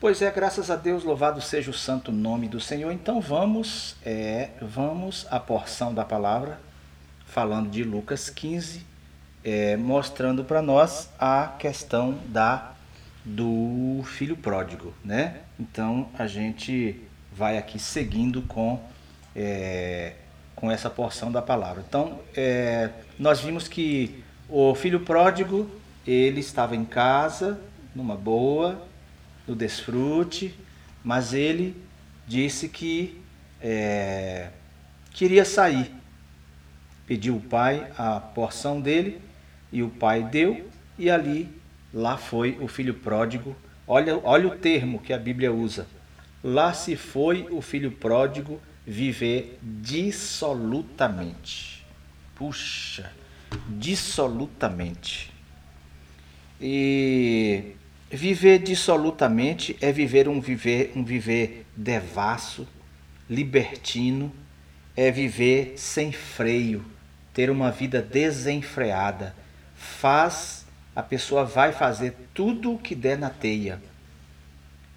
Pois é, graças a Deus, louvado seja o santo nome do Senhor. Então vamos, é, vamos à porção da palavra, falando de Lucas 15, é, mostrando para nós a questão da do filho pródigo, né? Então a gente vai aqui seguindo com é, com essa porção da palavra. Então é, nós vimos que o filho pródigo ele estava em casa numa boa no desfrute, mas ele disse que é, queria sair. Pediu o pai a porção dele e o pai deu, e ali, lá foi o filho pródigo. Olha, olha o termo que a Bíblia usa. Lá se foi o filho pródigo viver dissolutamente. Puxa, dissolutamente. E Viver dissolutamente é viver um viver um viver devasso, libertino, é viver sem freio, ter uma vida desenfreada. Faz a pessoa vai fazer tudo o que der na teia.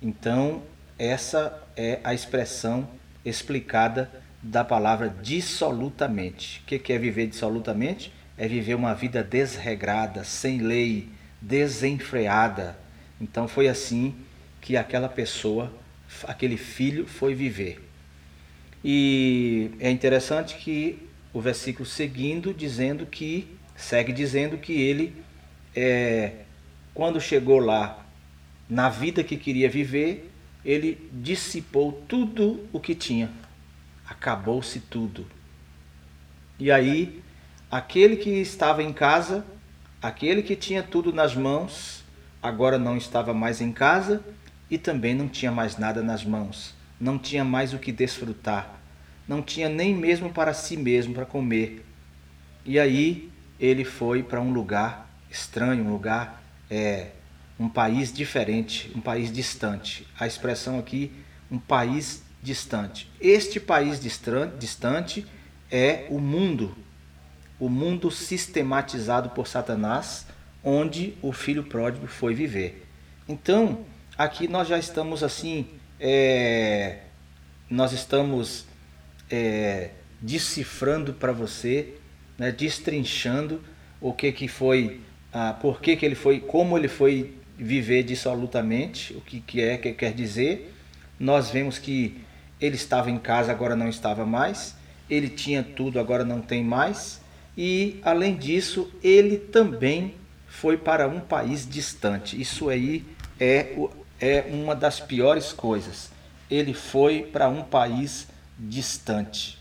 Então, essa é a expressão explicada da palavra dissolutamente. O que é viver dissolutamente? É viver uma vida desregrada, sem lei, desenfreada então foi assim que aquela pessoa, aquele filho foi viver. E é interessante que o versículo seguindo dizendo que segue dizendo que ele é, quando chegou lá na vida que queria viver, ele dissipou tudo o que tinha. Acabou-se tudo. E aí, aquele que estava em casa, aquele que tinha tudo nas mãos, agora não estava mais em casa e também não tinha mais nada nas mãos, não tinha mais o que desfrutar, não tinha nem mesmo para si mesmo para comer. E aí ele foi para um lugar estranho, um lugar, é, um país diferente, um país distante. A expressão aqui, um país distante. Este país distante é o mundo, o mundo sistematizado por Satanás onde o filho pródigo foi viver. Então, aqui nós já estamos assim, é, nós estamos é, decifrando para você, né, destrinchando o que que foi, por que, que ele foi, como ele foi viver dissolutamente, o que, que é que quer dizer. Nós vemos que ele estava em casa, agora não estava mais, ele tinha tudo, agora não tem mais, e além disso, ele também foi para um país distante. Isso aí é, é uma das piores coisas. Ele foi para um país distante.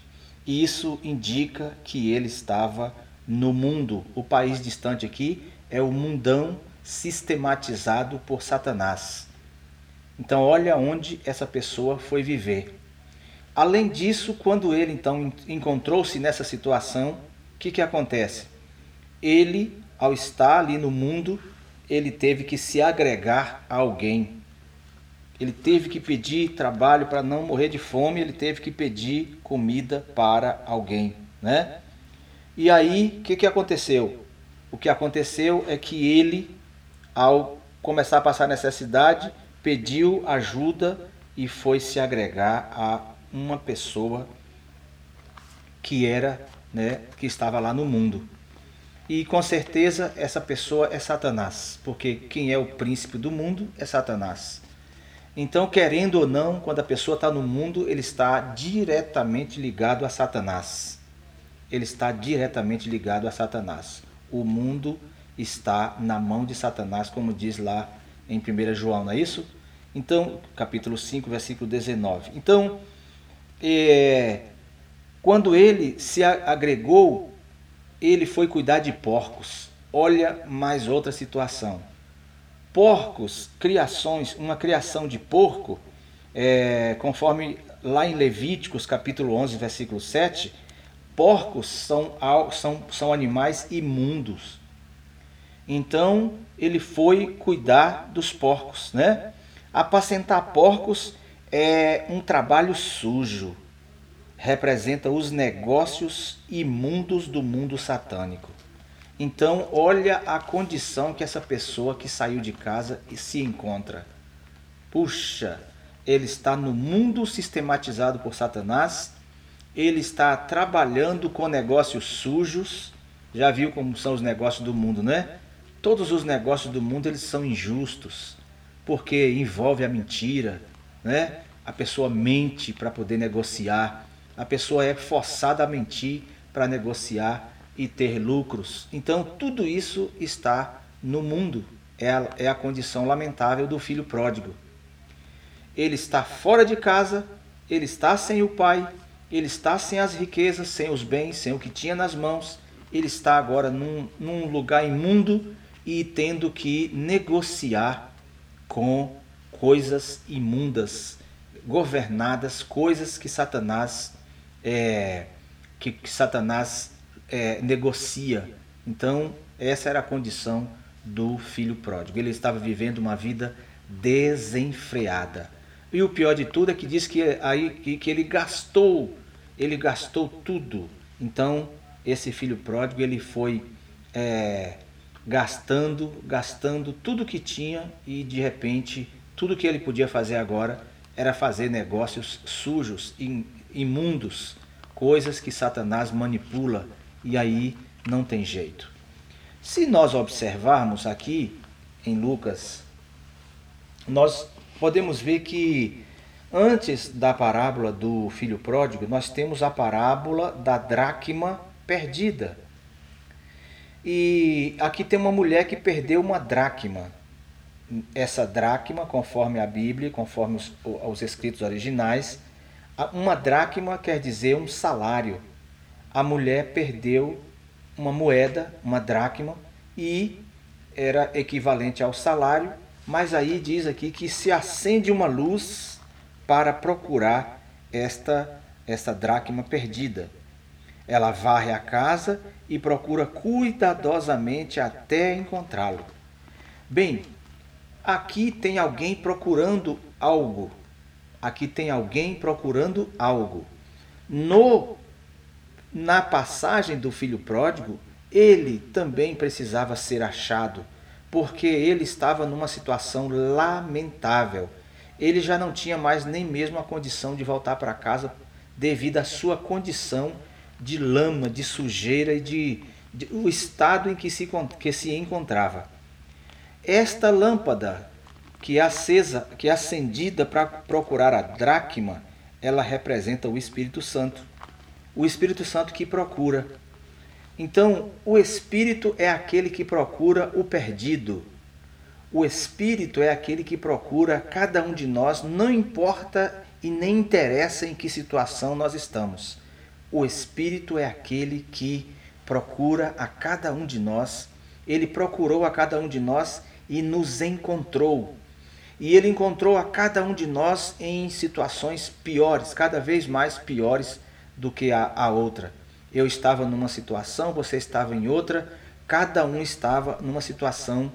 Isso indica que ele estava no mundo. O país distante aqui é o mundão sistematizado por Satanás. Então, olha onde essa pessoa foi viver. Além disso, quando ele então encontrou-se nessa situação, o que, que acontece? Ele ao estar ali no mundo, ele teve que se agregar a alguém. Ele teve que pedir trabalho para não morrer de fome, ele teve que pedir comida para alguém, né? E aí, o que, que aconteceu? O que aconteceu é que ele, ao começar a passar necessidade, pediu ajuda e foi se agregar a uma pessoa que era, né, que estava lá no mundo. E com certeza essa pessoa é Satanás, porque quem é o príncipe do mundo é Satanás. Então, querendo ou não, quando a pessoa está no mundo, ele está diretamente ligado a Satanás. Ele está diretamente ligado a Satanás. O mundo está na mão de Satanás, como diz lá em 1 João, não é isso? Então, capítulo 5, versículo 19. Então, é, quando ele se agregou ele foi cuidar de porcos. Olha mais outra situação. Porcos, criações, uma criação de porco, é, conforme lá em Levíticos capítulo 11, versículo 7, porcos são, são, são animais imundos. Então ele foi cuidar dos porcos, né? Apacentar porcos é um trabalho sujo representa os negócios imundos do mundo satânico. Então, olha a condição que essa pessoa que saiu de casa se encontra. Puxa, ele está no mundo sistematizado por Satanás, ele está trabalhando com negócios sujos. Já viu como são os negócios do mundo, né? Todos os negócios do mundo eles são injustos, porque envolve a mentira, né? A pessoa mente para poder negociar, a pessoa é forçada a mentir para negociar e ter lucros. Então tudo isso está no mundo. É a, é a condição lamentável do filho pródigo. Ele está fora de casa, ele está sem o pai, ele está sem as riquezas, sem os bens, sem o que tinha nas mãos. Ele está agora num, num lugar imundo e tendo que negociar com coisas imundas, governadas, coisas que Satanás é, que, que, Satanás é, negocia. Então essa era a condição do filho pródigo. Ele estava vivendo uma vida desenfreada. E o pior de tudo é que diz que aí que, que ele gastou, ele gastou tudo. Então esse filho pródigo ele foi é, gastando, gastando tudo que tinha e de repente tudo que ele podia fazer agora era fazer negócios sujos, imundos, coisas que Satanás manipula e aí não tem jeito. Se nós observarmos aqui em Lucas, nós podemos ver que antes da parábola do filho pródigo, nós temos a parábola da dracma perdida. E aqui tem uma mulher que perdeu uma dracma. Essa dracma, conforme a Bíblia, conforme os, os escritos originais, uma dracma quer dizer um salário. A mulher perdeu uma moeda, uma dracma, e era equivalente ao salário, mas aí diz aqui que se acende uma luz para procurar esta, esta dracma perdida. Ela varre a casa e procura cuidadosamente até encontrá-lo. Bem, aqui tem alguém procurando algo. Aqui tem alguém procurando algo. No na passagem do filho pródigo, ele também precisava ser achado, porque ele estava numa situação lamentável. Ele já não tinha mais nem mesmo a condição de voltar para casa devido à sua condição de lama, de sujeira e de, de o estado em que se, que se encontrava. Esta lâmpada que é acesa, que é acendida para procurar a dracma, ela representa o Espírito Santo. O Espírito Santo que procura. Então, o Espírito é aquele que procura o perdido. O Espírito é aquele que procura cada um de nós, não importa e nem interessa em que situação nós estamos. O Espírito é aquele que procura a cada um de nós. Ele procurou a cada um de nós e nos encontrou. E ele encontrou a cada um de nós em situações piores, cada vez mais piores do que a, a outra. Eu estava numa situação, você estava em outra, cada um estava numa situação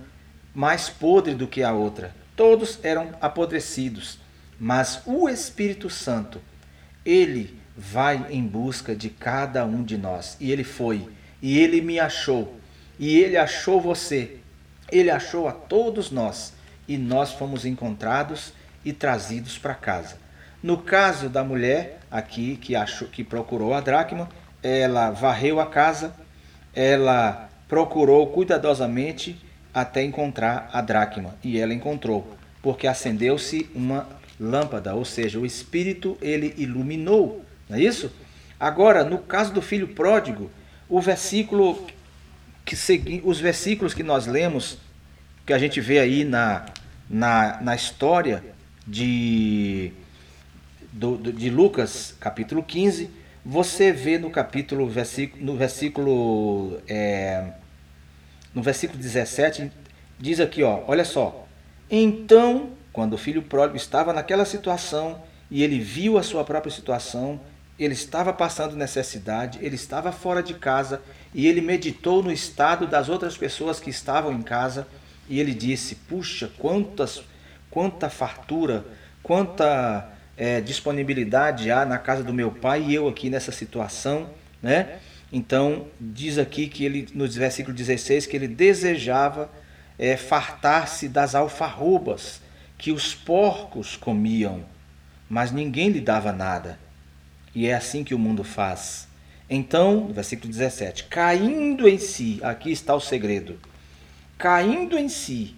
mais podre do que a outra. Todos eram apodrecidos, mas o Espírito Santo, ele vai em busca de cada um de nós. E ele foi, e ele me achou, e ele achou você, ele achou a todos nós, e nós fomos encontrados e trazidos para casa. No caso da mulher aqui que achou que procurou a dracma, ela varreu a casa, ela procurou cuidadosamente até encontrar a dracma e ela encontrou, porque acendeu-se uma lâmpada, ou seja, o espírito ele iluminou não é isso? Agora, no caso do filho pródigo, o versículo que segui, os versículos que nós lemos, que a gente vê aí na, na, na história de, do, de Lucas, capítulo 15, você vê no capítulo, versículo, no versículo, é, no versículo 17, diz aqui, ó, olha só. Então, quando o filho pródigo estava naquela situação e ele viu a sua própria situação, ele estava passando necessidade, ele estava fora de casa e ele meditou no estado das outras pessoas que estavam em casa e ele disse: Puxa, quantas, quanta fartura, quanta é, disponibilidade há na casa do meu pai e eu aqui nessa situação, né? Então, diz aqui que ele, no versículo 16, que ele desejava é, fartar-se das alfarrobas que os porcos comiam, mas ninguém lhe dava nada. E é assim que o mundo faz. Então, versículo 17: caindo em si, aqui está o segredo. Caindo em si.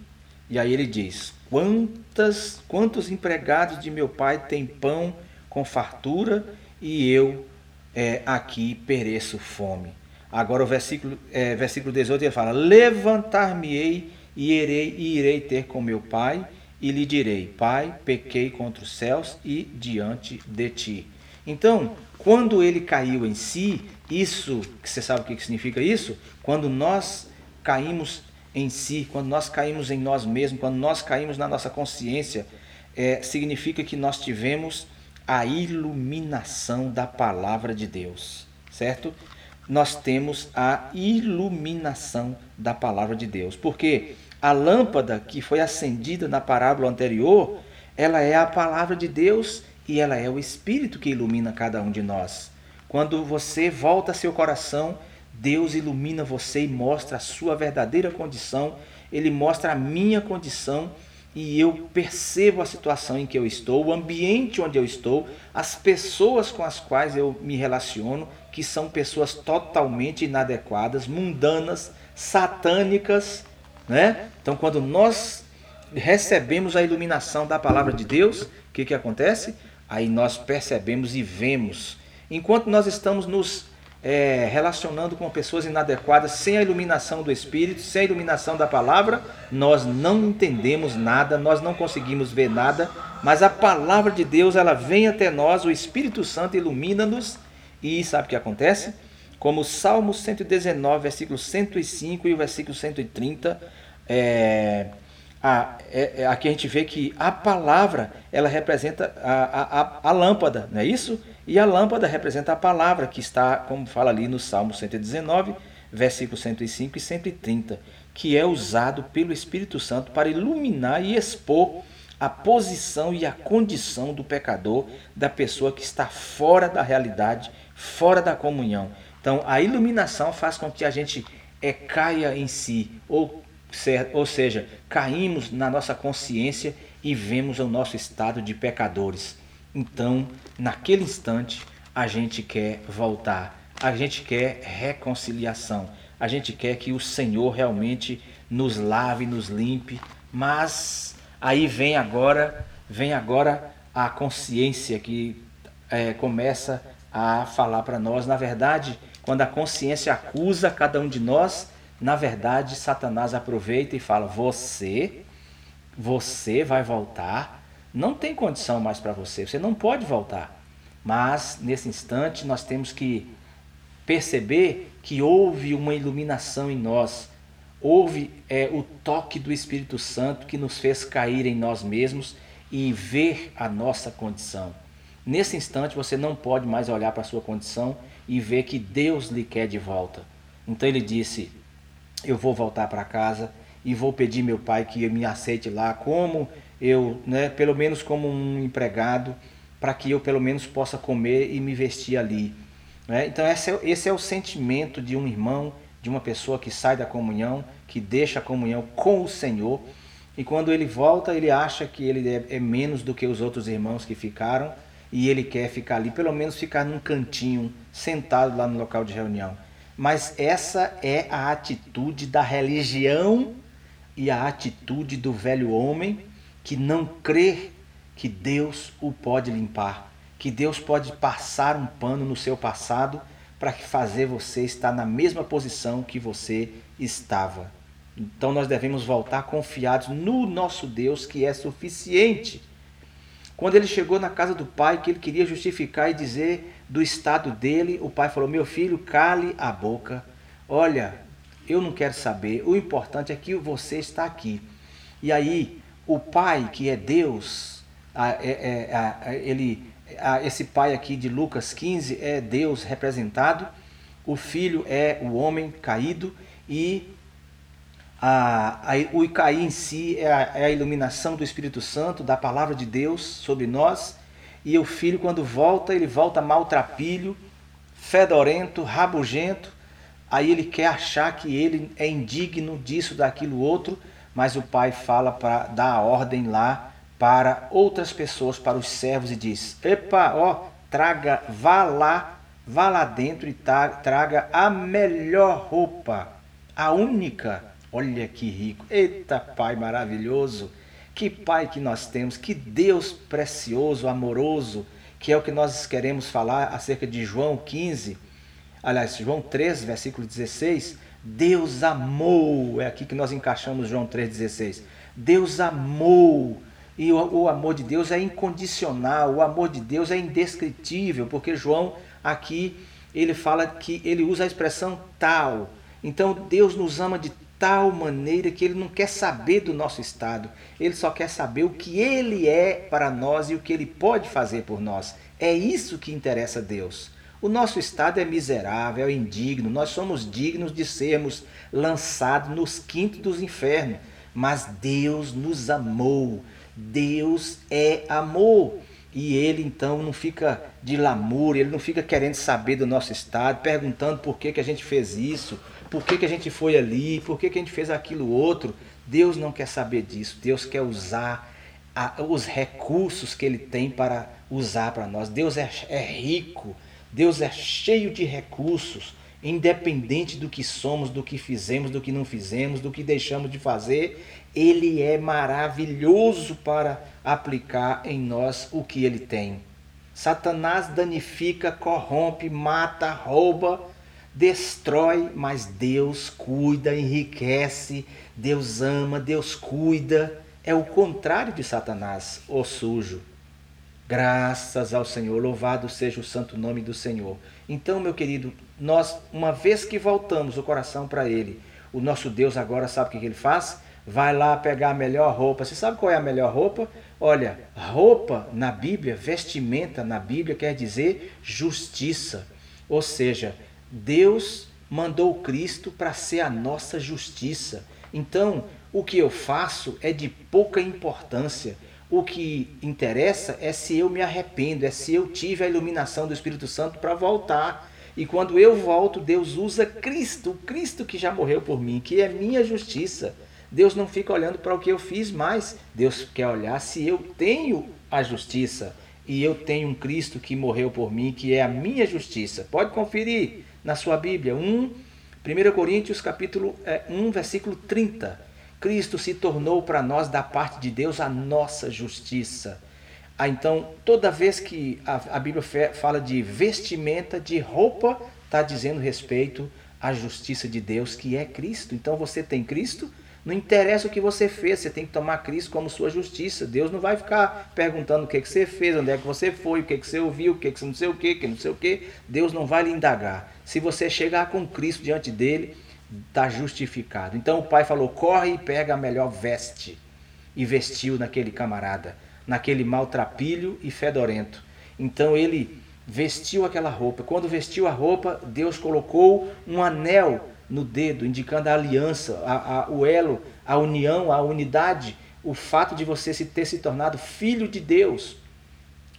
E aí ele diz: Quantas, quantos empregados de meu pai têm pão com fartura e eu é, aqui pereço fome? Agora o versículo, é, versículo 18 ele fala: Levantar-me-ei e irei, e irei ter com meu pai e lhe direi: Pai, pequei contra os céus e diante de ti. Então, quando ele caiu em si, isso, que você sabe o que significa isso? Quando nós caímos em si, quando nós caímos em nós mesmos, quando nós caímos na nossa consciência, é, significa que nós tivemos a iluminação da palavra de Deus, certo? Nós temos a iluminação da palavra de Deus, porque a lâmpada que foi acendida na parábola anterior, ela é a palavra de Deus e ela é o Espírito que ilumina cada um de nós. Quando você volta seu coração Deus ilumina você e mostra a sua verdadeira condição, ele mostra a minha condição e eu percebo a situação em que eu estou, o ambiente onde eu estou, as pessoas com as quais eu me relaciono, que são pessoas totalmente inadequadas, mundanas, satânicas, né? Então, quando nós recebemos a iluminação da palavra de Deus, o que, que acontece? Aí nós percebemos e vemos. Enquanto nós estamos nos é, relacionando com pessoas inadequadas, sem a iluminação do Espírito, sem a iluminação da palavra, nós não entendemos nada, nós não conseguimos ver nada, mas a palavra de Deus ela vem até nós, o Espírito Santo ilumina-nos e sabe o que acontece? Como o Salmo 119, versículo 105 e o versículo 130, é, a, é, é, aqui a gente vê que a palavra ela representa a, a, a lâmpada, não é isso? E a lâmpada representa a palavra que está, como fala ali no Salmo 119, versículo 105 e 130, que é usado pelo Espírito Santo para iluminar e expor a posição e a condição do pecador, da pessoa que está fora da realidade, fora da comunhão. Então, a iluminação faz com que a gente é, caia em si, ou, ou seja, caímos na nossa consciência e vemos o nosso estado de pecadores. Então, naquele instante, a gente quer voltar, a gente quer reconciliação, a gente quer que o Senhor realmente nos lave, nos limpe, mas aí vem agora, vem agora a consciência que é, começa a falar para nós. Na verdade, quando a consciência acusa cada um de nós, na verdade, Satanás aproveita e fala: Você, você vai voltar não tem condição mais para você, você não pode voltar. Mas nesse instante nós temos que perceber que houve uma iluminação em nós, houve é, o toque do Espírito Santo que nos fez cair em nós mesmos e ver a nossa condição. Nesse instante você não pode mais olhar para a sua condição e ver que Deus lhe quer de volta. Então ele disse: Eu vou voltar para casa e vou pedir meu pai que me aceite lá como eu, né, pelo menos como um empregado, para que eu pelo menos possa comer e me vestir ali. Né? Então esse é, esse é o sentimento de um irmão, de uma pessoa que sai da comunhão, que deixa a comunhão com o Senhor, e quando ele volta, ele acha que ele é, é menos do que os outros irmãos que ficaram, e ele quer ficar ali, pelo menos ficar num cantinho, sentado lá no local de reunião. Mas essa é a atitude da religião e a atitude do velho homem que não crê que Deus o pode limpar, que Deus pode passar um pano no seu passado para fazer você estar na mesma posição que você estava. Então nós devemos voltar confiados no nosso Deus que é suficiente. Quando ele chegou na casa do pai, que ele queria justificar e dizer do estado dele, o pai falou: Meu filho, cale a boca. Olha, eu não quero saber. O importante é que você está aqui. E aí o Pai, que é Deus, é, é, ele, esse Pai aqui de Lucas 15 é Deus representado, o Filho é o homem caído e a, a, o cair em si é a, é a iluminação do Espírito Santo, da palavra de Deus sobre nós. E o filho, quando volta, ele volta maltrapilho, fedorento, rabugento. Aí ele quer achar que ele é indigno disso, daquilo, outro mas o pai fala para dar a ordem lá para outras pessoas, para os servos, e diz: Epa, ó, traga, vá lá, vá lá dentro e traga a melhor roupa, a única. Olha que rico. Eita, Pai maravilhoso. Que Pai que nós temos, que Deus precioso, amoroso, que é o que nós queremos falar acerca de João 15, aliás, João 3, versículo 16. Deus amou, é aqui que nós encaixamos João 3,16. Deus amou e o, o, amor de Deus é incondicional, o amor de Deus é indescritível, porque João aqui ele fala que ele usa a expressão tal. Então Deus nos ama de tal maneira que ele não quer saber do nosso estado, ele só quer saber o que ele é para nós e o que ele pode fazer por nós. É isso que interessa a Deus. O nosso estado é miserável, é indigno, nós somos dignos de sermos lançados nos quintos dos infernos, mas Deus nos amou Deus é amor. E ele então não fica de lamúria, ele não fica querendo saber do nosso estado, perguntando por que, que a gente fez isso, por que, que a gente foi ali, por que, que a gente fez aquilo outro. Deus não quer saber disso. Deus quer usar a, os recursos que ele tem para usar para nós. Deus é, é rico, Deus é cheio de recursos independente do que somos, do que fizemos, do que não fizemos, do que deixamos de fazer, ele é maravilhoso para aplicar em nós o que ele tem. Satanás danifica, corrompe, mata, rouba, destrói, mas Deus cuida, enriquece, Deus ama, Deus cuida. É o contrário de Satanás, o sujo. Graças ao Senhor, louvado seja o santo nome do Senhor. Então, meu querido, nós, uma vez que voltamos o coração para Ele, o nosso Deus agora sabe o que ele faz? Vai lá pegar a melhor roupa. Você sabe qual é a melhor roupa? Olha, roupa na Bíblia, vestimenta na Bíblia quer dizer justiça. Ou seja, Deus mandou Cristo para ser a nossa justiça. Então, o que eu faço é de pouca importância. O que interessa é se eu me arrependo, é se eu tive a iluminação do Espírito Santo para voltar. E quando eu volto, Deus usa Cristo, o Cristo que já morreu por mim, que é minha justiça. Deus não fica olhando para o que eu fiz mais. Deus quer olhar se eu tenho a justiça e eu tenho um Cristo que morreu por mim, que é a minha justiça. Pode conferir na sua Bíblia, 1, 1 Coríntios capítulo 1, é, versículo 30. Cristo se tornou para nós, da parte de Deus, a nossa justiça. Ah, então, toda vez que a, a Bíblia fala de vestimenta, de roupa, está dizendo respeito à justiça de Deus, que é Cristo. Então, você tem Cristo, não interessa o que você fez, você tem que tomar Cristo como sua justiça. Deus não vai ficar perguntando o que, que você fez, onde é que você foi, o que, que você ouviu, o que, que você não sei o que, que não sei o que. Deus não vai lhe indagar. Se você chegar com Cristo diante dele, está justificado. Então o pai falou: corre e pega a melhor veste. E vestiu naquele camarada, naquele maltrapilho e fedorento. Então ele vestiu aquela roupa. Quando vestiu a roupa, Deus colocou um anel no dedo, indicando a aliança, a, a, o elo, a união, a unidade, o fato de você se ter se tornado filho de Deus.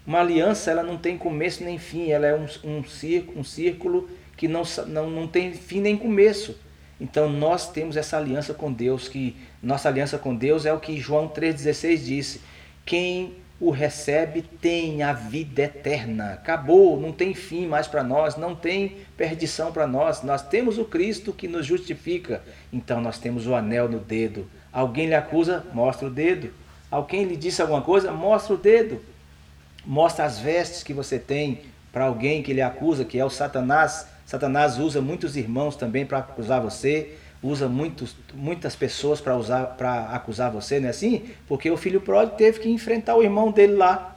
Uma aliança ela não tem começo nem fim, ela é um, um, círculo, um círculo que não, não, não tem fim nem começo. Então nós temos essa aliança com Deus, que nossa aliança com Deus é o que João 3,16 disse. Quem o recebe tem a vida eterna. Acabou, não tem fim mais para nós, não tem perdição para nós. Nós temos o Cristo que nos justifica. Então nós temos o anel no dedo. Alguém lhe acusa, mostra o dedo. Alguém lhe disse alguma coisa, mostra o dedo. Mostra as vestes que você tem para alguém que lhe acusa, que é o Satanás. Satanás usa muitos irmãos também para acusar você, usa muitos, muitas pessoas para para acusar você, não é assim? Porque o filho pródigo teve que enfrentar o irmão dele lá.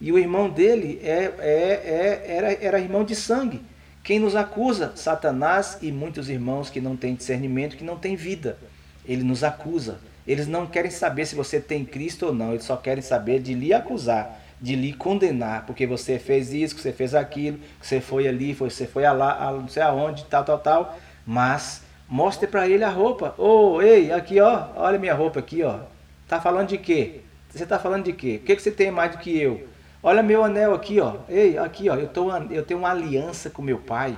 E o irmão dele é, é, é, era, era irmão de sangue. Quem nos acusa? Satanás e muitos irmãos que não têm discernimento, que não têm vida. Ele nos acusa. Eles não querem saber se você tem Cristo ou não, eles só querem saber de lhe acusar de lhe condenar, porque você fez isso, que você fez aquilo, que você foi ali, você foi lá, não sei aonde, tal, tal, tal. Mas mostre para ele a roupa. Ô, oh, ei, aqui ó, olha minha roupa aqui ó. Tá falando de quê? Você está falando de quê? O que, que você tem mais do que eu? Olha meu anel aqui ó. Ei, aqui ó, eu, tô, eu tenho uma aliança com meu pai.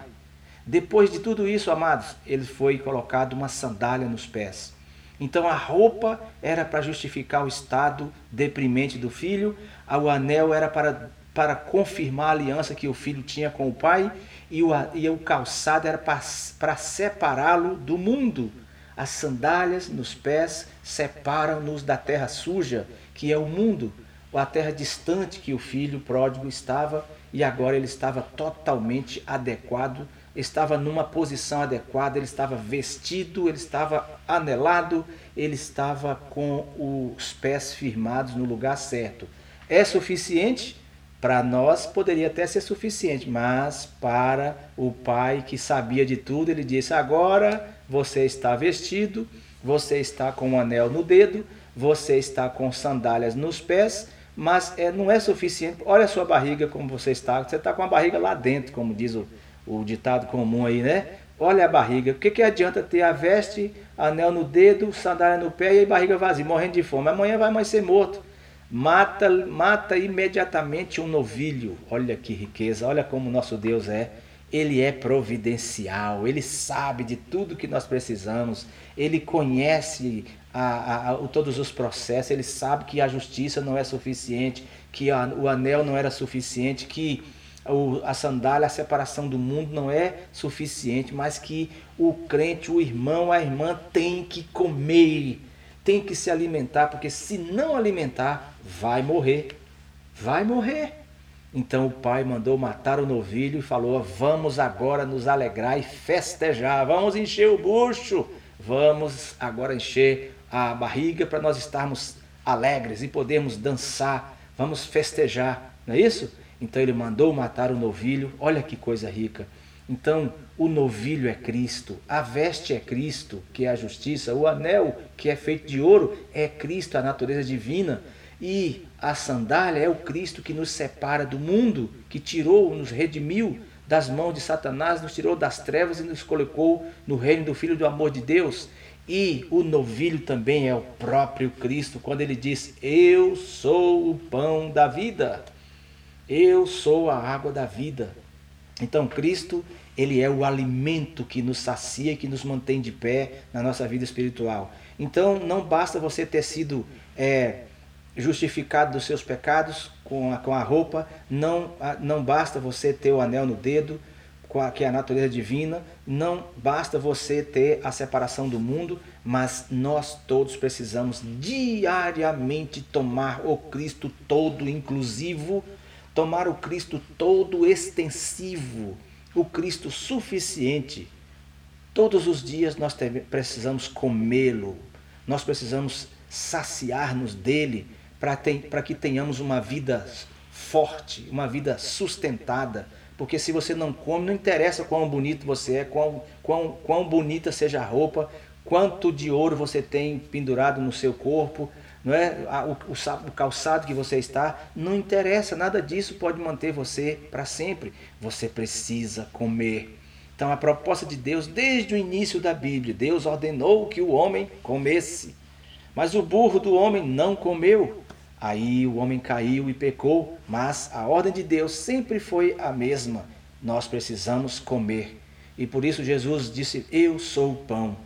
Depois de tudo isso, amados, ele foi colocado uma sandália nos pés. Então a roupa era para justificar o estado deprimente do filho, o anel era para, para confirmar a aliança que o filho tinha com o pai, e o, e o calçado era para, para separá-lo do mundo. As sandálias nos pés separam-nos da terra suja, que é o mundo, a terra distante que o filho pródigo estava, e agora ele estava totalmente adequado estava numa posição adequada, ele estava vestido, ele estava anelado, ele estava com os pés firmados no lugar certo. É suficiente? Para nós poderia até ser suficiente, mas para o pai que sabia de tudo, ele disse: agora você está vestido, você está com um anel no dedo, você está com sandálias nos pés, mas é, não é suficiente. Olha a sua barriga como você está. Você está com a barriga lá dentro, como diz o, o ditado comum aí, né? Olha a barriga. O que, que adianta ter a veste, anel no dedo, sandália no pé e a barriga vazia, morrendo de fome? Amanhã vai mais ser morto. Mata, mata imediatamente um novilho. Olha que riqueza, olha como nosso Deus é. Ele é providencial, ele sabe de tudo que nós precisamos, ele conhece a, a, a, todos os processos, ele sabe que a justiça não é suficiente, que o anel não era suficiente, que a sandália, a separação do mundo não é suficiente, mas que o crente, o irmão, a irmã tem que comer, tem que se alimentar, porque se não alimentar, vai morrer. Vai morrer. Então o pai mandou matar o novilho e falou: Vamos agora nos alegrar e festejar, vamos encher o bucho, vamos agora encher a barriga para nós estarmos alegres e podermos dançar, vamos festejar, não é isso? Então ele mandou matar o novilho, olha que coisa rica. Então o novilho é Cristo, a veste é Cristo, que é a justiça, o anel, que é feito de ouro, é Cristo, a natureza divina, e a sandália é o Cristo que nos separa do mundo, que tirou, nos redimiu das mãos de Satanás, nos tirou das trevas e nos colocou no reino do Filho do amor de Deus. E o novilho também é o próprio Cristo, quando ele diz: Eu sou o pão da vida. Eu sou a água da vida. Então, Cristo, ele é o alimento que nos sacia e que nos mantém de pé na nossa vida espiritual. Então, não basta você ter sido é, justificado dos seus pecados com a, com a roupa, não, não basta você ter o anel no dedo, que é a natureza divina, não basta você ter a separação do mundo, mas nós todos precisamos diariamente tomar o Cristo todo inclusivo tomar o Cristo todo extensivo, o Cristo suficiente. Todos os dias nós precisamos comê-lo, nós precisamos saciar-nos dele para que tenhamos uma vida forte, uma vida sustentada. Porque se você não come, não interessa quão bonito você é, quão, quão, quão bonita seja a roupa, quanto de ouro você tem pendurado no seu corpo, não é o, o, o calçado que você está, não interessa, nada disso pode manter você para sempre. Você precisa comer. Então a proposta de Deus, desde o início da Bíblia, Deus ordenou que o homem comesse. Mas o burro do homem não comeu. Aí o homem caiu e pecou, mas a ordem de Deus sempre foi a mesma. Nós precisamos comer. E por isso Jesus disse: Eu sou o pão.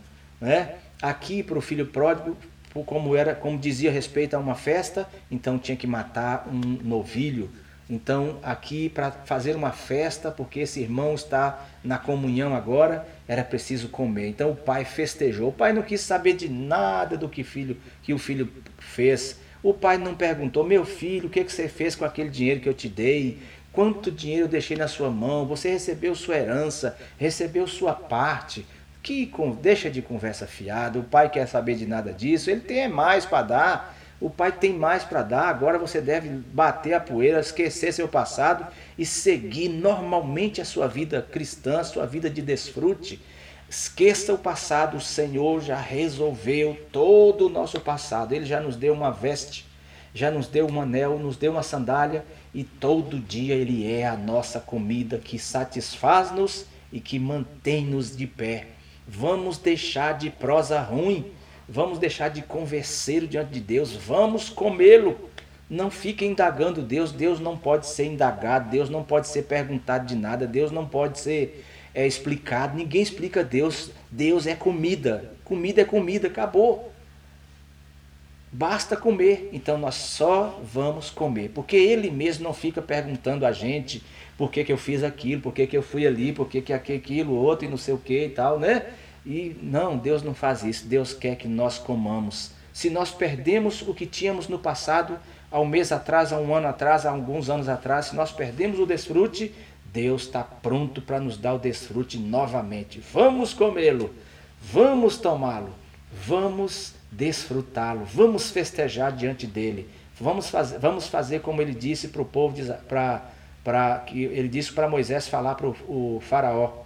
Né? Aqui para o filho pródigo como era, como dizia respeito a uma festa, então tinha que matar um novilho. Então, aqui para fazer uma festa, porque esse irmão está na comunhão agora, era preciso comer. Então o pai festejou. O pai não quis saber de nada do que filho que o filho fez. O pai não perguntou: "Meu filho, o que que você fez com aquele dinheiro que eu te dei? Quanto dinheiro eu deixei na sua mão? Você recebeu sua herança, recebeu sua parte?" Que deixa de conversa fiada, o pai quer saber de nada disso, ele tem mais para dar, o pai tem mais para dar, agora você deve bater a poeira, esquecer seu passado e seguir normalmente a sua vida cristã, sua vida de desfrute. Esqueça o passado, o Senhor já resolveu todo o nosso passado, ele já nos deu uma veste, já nos deu um anel, nos deu uma sandália e todo dia ele é a nossa comida que satisfaz-nos e que mantém-nos de pé. Vamos deixar de prosa ruim, vamos deixar de converser diante de Deus, vamos comê-lo. Não fique indagando Deus, Deus não pode ser indagado, Deus não pode ser perguntado de nada, Deus não pode ser é, explicado, ninguém explica Deus, Deus é comida, comida é comida, acabou. Basta comer, então nós só vamos comer, porque ele mesmo não fica perguntando a gente por que, que eu fiz aquilo, por que, que eu fui ali, por que, que aquilo, outro e não sei o que e tal, né? E não, Deus não faz isso, Deus quer que nós comamos. Se nós perdemos o que tínhamos no passado, há um mês atrás, há um ano atrás, há alguns anos atrás, se nós perdemos o desfrute, Deus está pronto para nos dar o desfrute novamente. Vamos comê-lo, vamos tomá-lo, vamos desfrutá-lo, vamos festejar diante dele. Vamos fazer, vamos fazer como ele disse para o povo, para que ele disse para Moisés falar para o faraó: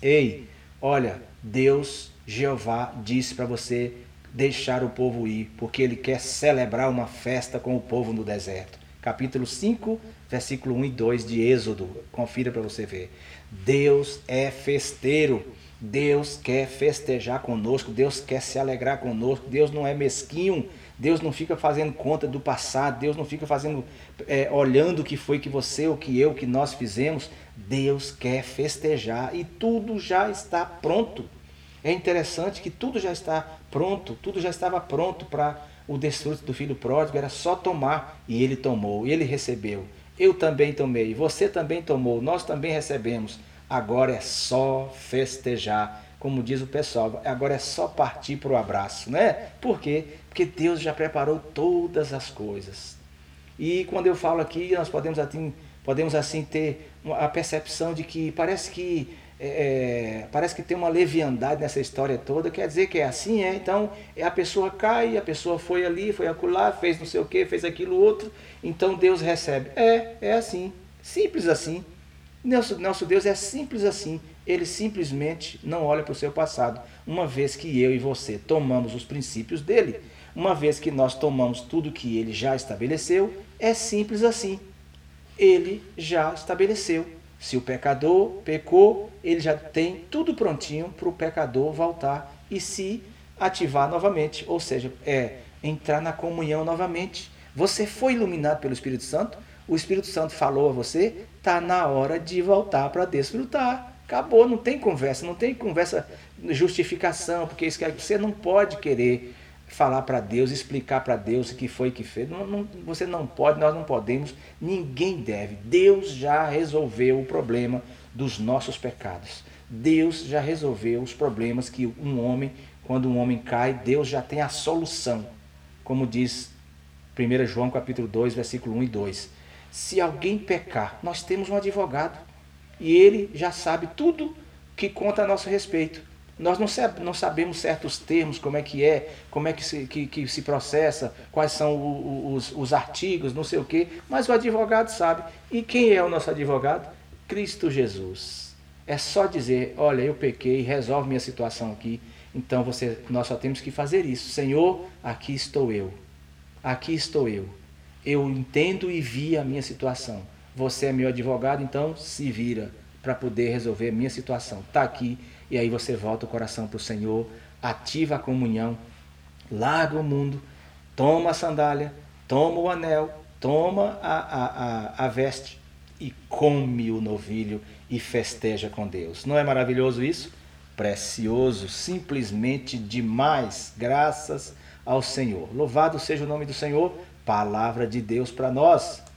Ei, olha, Deus, Jeová, disse para você deixar o povo ir, porque ele quer celebrar uma festa com o povo no deserto. Capítulo 5, versículo 1 e 2 de Êxodo. Confira para você ver. Deus é festeiro. Deus quer festejar conosco, Deus quer se alegrar conosco, Deus não é mesquinho, Deus não fica fazendo conta do passado, Deus não fica fazendo, é, olhando o que foi que você, o que eu, o que nós fizemos. Deus quer festejar e tudo já está pronto. É interessante que tudo já está pronto, tudo já estava pronto para o desfrute do filho pródigo, era só tomar e ele tomou, ele recebeu. Eu também tomei, você também tomou, nós também recebemos. Agora é só festejar. Como diz o pessoal, agora é só partir para o abraço, né? Por quê? Porque Deus já preparou todas as coisas. E quando eu falo aqui, nós podemos assim, podemos assim ter a percepção de que parece que é, é, parece que tem uma leviandade nessa história toda, quer dizer que é assim, é? Então a pessoa cai, a pessoa foi ali, foi acolá, fez não sei o que, fez aquilo outro, então Deus recebe. É, é assim, simples assim. Nosso, nosso Deus é simples assim. Ele simplesmente não olha para o seu passado. Uma vez que eu e você tomamos os princípios dele, uma vez que nós tomamos tudo que ele já estabeleceu, é simples assim. Ele já estabeleceu. Se o pecador pecou, ele já tem tudo prontinho para o pecador voltar e se ativar novamente, ou seja, é entrar na comunhão novamente. Você foi iluminado pelo Espírito Santo, o Espírito Santo falou a você, está na hora de voltar para desfrutar. Acabou, não tem conversa, não tem conversa, justificação, porque isso que você não pode querer falar para Deus, explicar para Deus o que foi que fez. Não, não, você não pode, nós não podemos, ninguém deve. Deus já resolveu o problema dos nossos pecados. Deus já resolveu os problemas que um homem, quando um homem cai, Deus já tem a solução. Como diz 1 João capítulo 2, versículo 1 e 2. Se alguém pecar, nós temos um advogado e ele já sabe tudo que conta a nosso respeito. Nós não, não sabemos certos termos, como é que é, como é que se, que, que se processa, quais são os, os artigos, não sei o quê, mas o advogado sabe. E quem é o nosso advogado? Cristo Jesus. É só dizer, olha, eu pequei, resolve minha situação aqui. Então você, nós só temos que fazer isso. Senhor, aqui estou eu. Aqui estou eu eu entendo e vi a minha situação. Você é meu advogado, então se vira para poder resolver a minha situação. Está aqui e aí você volta o coração para o Senhor, ativa a comunhão, larga o mundo, toma a sandália, toma o anel, toma a, a, a, a veste e come o novilho e festeja com Deus. Não é maravilhoso isso? Precioso, simplesmente demais, graças ao Senhor. Louvado seja o nome do Senhor palavra de Deus para nós.